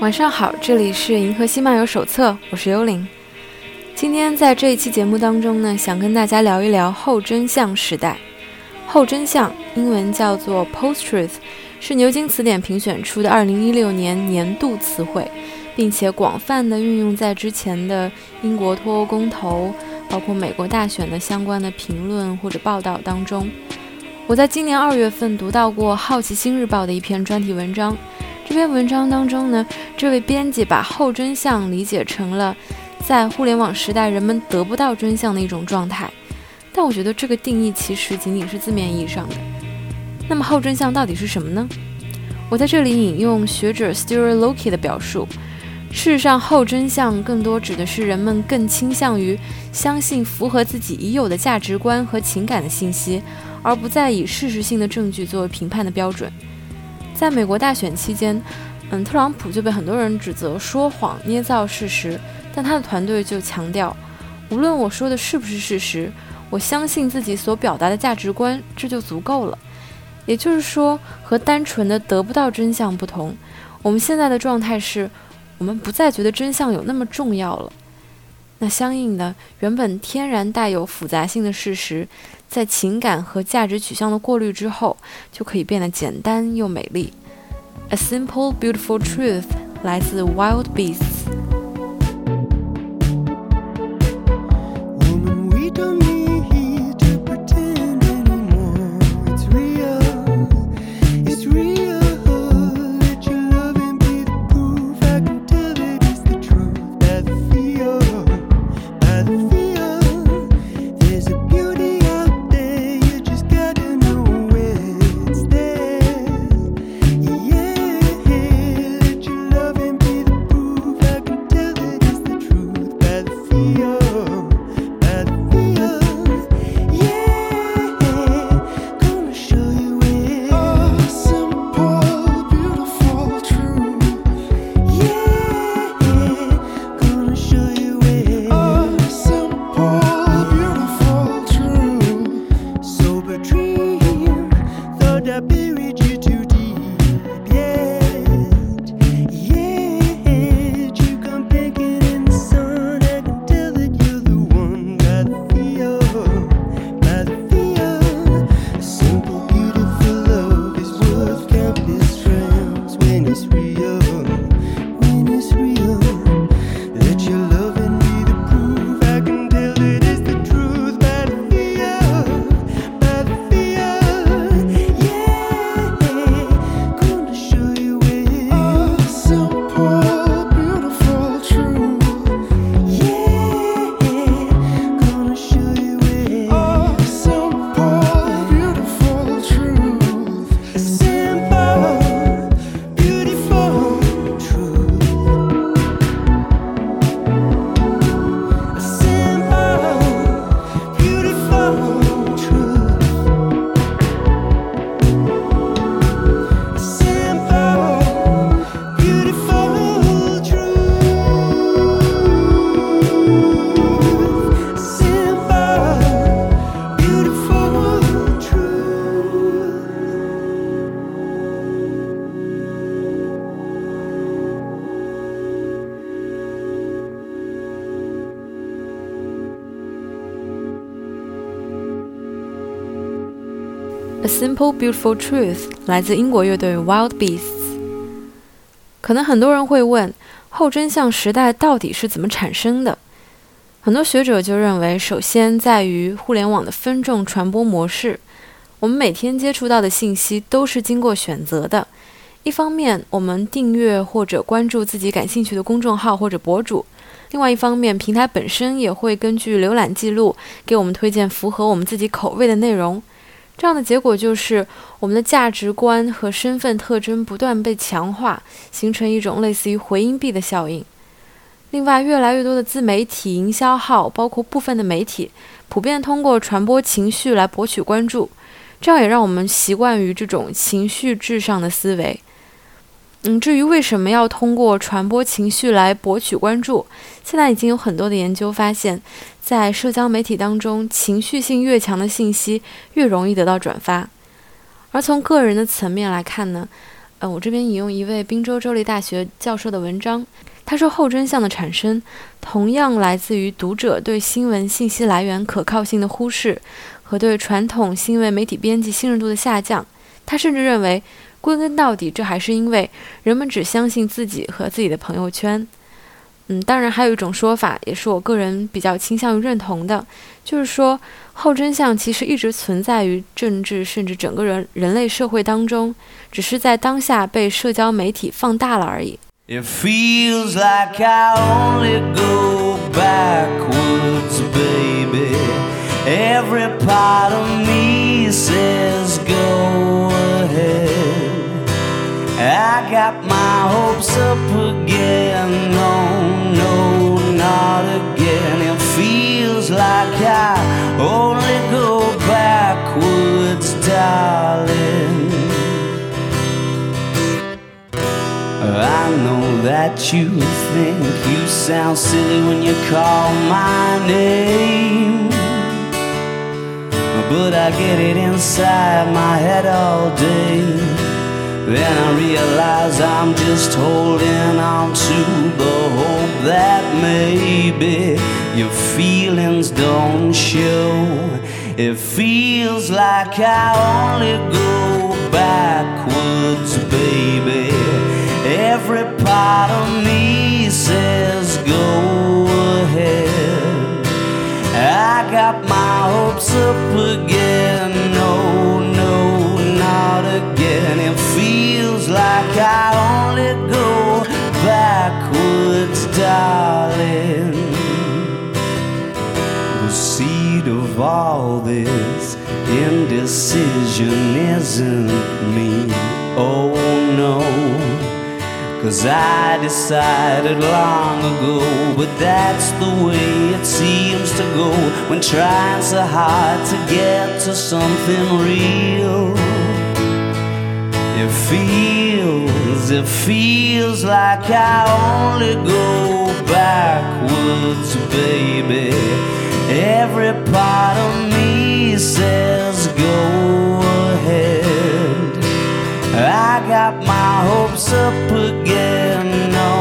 晚上好，这里是《银河系漫游手册》，我是幽灵。今天在这一期节目当中呢，想跟大家聊一聊后真相时代。后真相，英文叫做 Post-Truth，是牛津词典评选出的2016年年度词汇，并且广泛的运用在之前的英国脱欧公投，包括美国大选的相关的评论或者报道当中。我在今年二月份读到过《好奇心日报》的一篇专题文章。这篇文章当中呢，这位编辑把后真相理解成了在互联网时代人们得不到真相的一种状态，但我觉得这个定义其实仅仅是字面意义上的。那么后真相到底是什么呢？我在这里引用学者 Stuart Loki 的表述：事实上，后真相更多指的是人们更倾向于相信符合自己已有的价值观和情感的信息，而不再以事实性的证据作为评判的标准。在美国大选期间，嗯，特朗普就被很多人指责说谎、捏造事实，但他的团队就强调，无论我说的是不是事实，我相信自己所表达的价值观，这就足够了。也就是说，和单纯的得不到真相不同，我们现在的状态是，我们不再觉得真相有那么重要了。那相应的，原本天然带有复杂性的事实。在情感和价值取向的过滤之后，就可以变得简单又美丽。A simple, beautiful truth 来自 Wild Beasts。Simple, beautiful truth 来自英国乐队 Wild Beasts。可能很多人会问，后真相时代到底是怎么产生的？很多学者就认为，首先在于互联网的分众传播模式。我们每天接触到的信息都是经过选择的。一方面，我们订阅或者关注自己感兴趣的公众号或者博主；另外一方面，平台本身也会根据浏览记录给我们推荐符合我们自己口味的内容。这样的结果就是，我们的价值观和身份特征不断被强化，形成一种类似于回音壁的效应。另外，越来越多的自媒体营销号，包括部分的媒体，普遍通过传播情绪来博取关注，这样也让我们习惯于这种情绪至上的思维。嗯，至于为什么要通过传播情绪来博取关注，现在已经有很多的研究发现，在社交媒体当中，情绪性越强的信息越容易得到转发。而从个人的层面来看呢，嗯，我这边引用一位宾州州立大学教授的文章，他说后真相的产生同样来自于读者对新闻信息来源可靠性的忽视和对传统新闻媒体编辑信任度的下降。他甚至认为，归根到底，这还是因为人们只相信自己和自己的朋友圈。嗯，当然还有一种说法，也是我个人比较倾向于认同的，就是说后真相其实一直存在于政治甚至整个人人类社会当中，只是在当下被社交媒体放大了而已。It feels like I only go backwards, baby. Every part of me that you think you sound silly when you call my name. But I get it inside my head all day. Then I realize I'm just holding on to the hope that maybe your feelings don't show. It feels like I only go backwards, baby. Part of me says go ahead. I got my hopes up again. No, no, not again. It feels like I only go backwards, darling. The seed of all this indecision isn't me. Oh no. Cause I decided long ago, but that's the way it seems to go when trying so hard to get to something real. It feels, it feels like I only go backwards, baby. Every part of me says go got my hopes up again. No,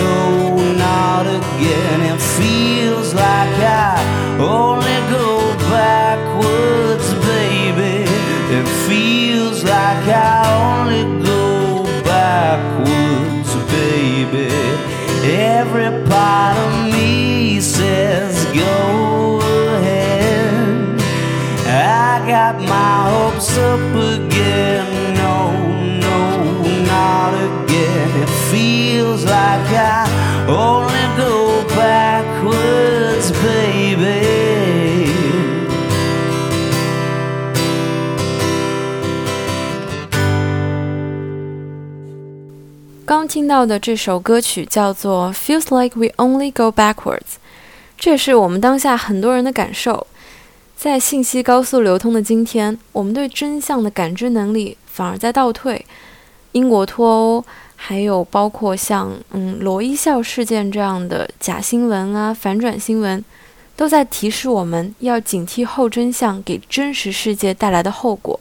no, not again. It feels like I only go backwards, baby. It feels like I got my hopes up again. No, no, not again. It feels like I only go backwards, baby. 刚听到的这首歌曲叫做《Feels Like We Only Go Backwards》，这也是我们当下很多人的感受。 在信息高速流通的今天，我们对真相的感知能力反而在倒退。英国脱欧，还有包括像嗯罗伊笑事件这样的假新闻啊、反转新闻，都在提示我们要警惕后真相给真实世界带来的后果。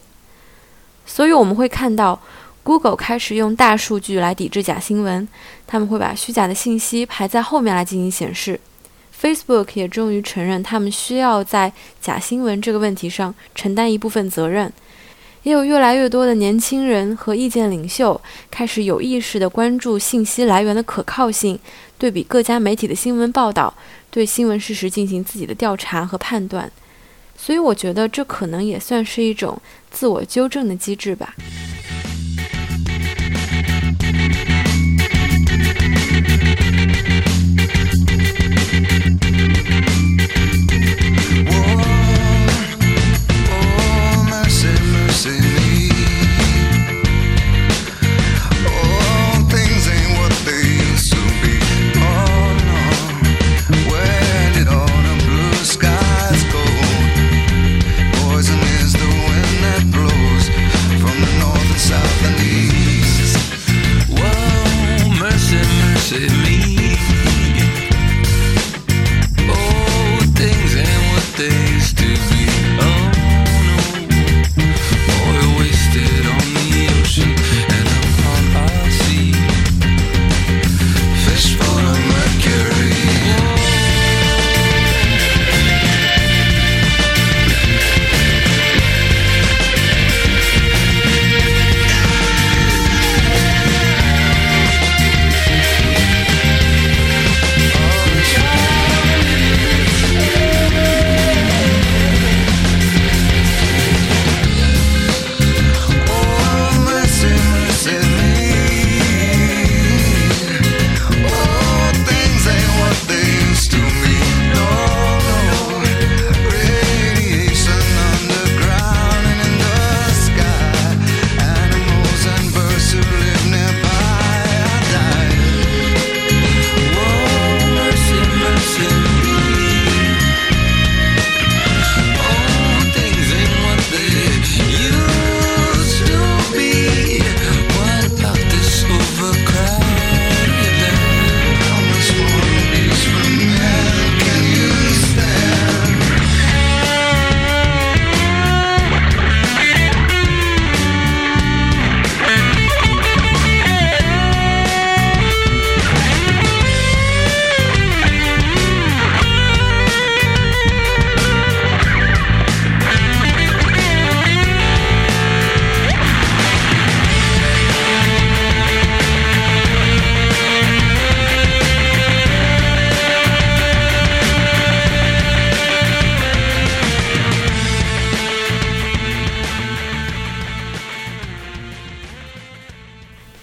所以我们会看到。Google 开始用大数据来抵制假新闻，他们会把虚假的信息排在后面来进行显示。Facebook 也终于承认，他们需要在假新闻这个问题上承担一部分责任。也有越来越多的年轻人和意见领袖开始有意识地关注信息来源的可靠性，对比各家媒体的新闻报道，对新闻事实进行自己的调查和判断。所以，我觉得这可能也算是一种自我纠正的机制吧。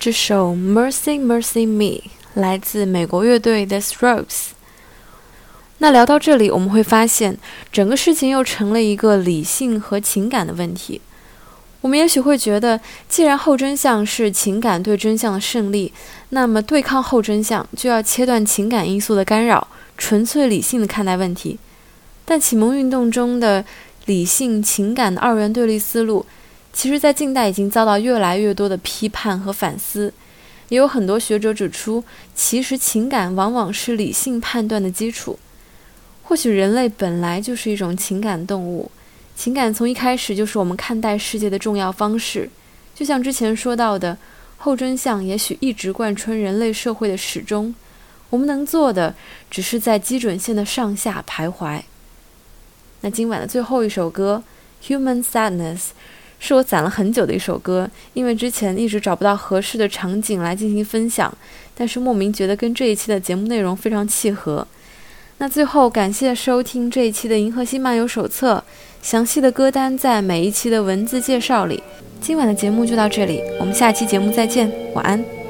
这首《Mercy Mercy Me》来自美国乐队 The Strokes。那聊到这里，我们会发现，整个事情又成了一个理性和情感的问题。我们也许会觉得，既然后真相是情感对真相的胜利，那么对抗后真相就要切断情感因素的干扰，纯粹理性的看待问题。但启蒙运动中的理性情感的二元对立思路。其实，在近代已经遭到越来越多的批判和反思，也有很多学者指出，其实情感往往是理性判断的基础。或许人类本来就是一种情感动物，情感从一开始就是我们看待世界的重要方式。就像之前说到的，后真相也许一直贯穿人类社会的始终。我们能做的，只是在基准线的上下徘徊。那今晚的最后一首歌《Human Sadness》。是我攒了很久的一首歌，因为之前一直找不到合适的场景来进行分享，但是莫名觉得跟这一期的节目内容非常契合。那最后感谢收听这一期的《银河系漫游手册》，详细的歌单在每一期的文字介绍里。今晚的节目就到这里，我们下期节目再见，晚安。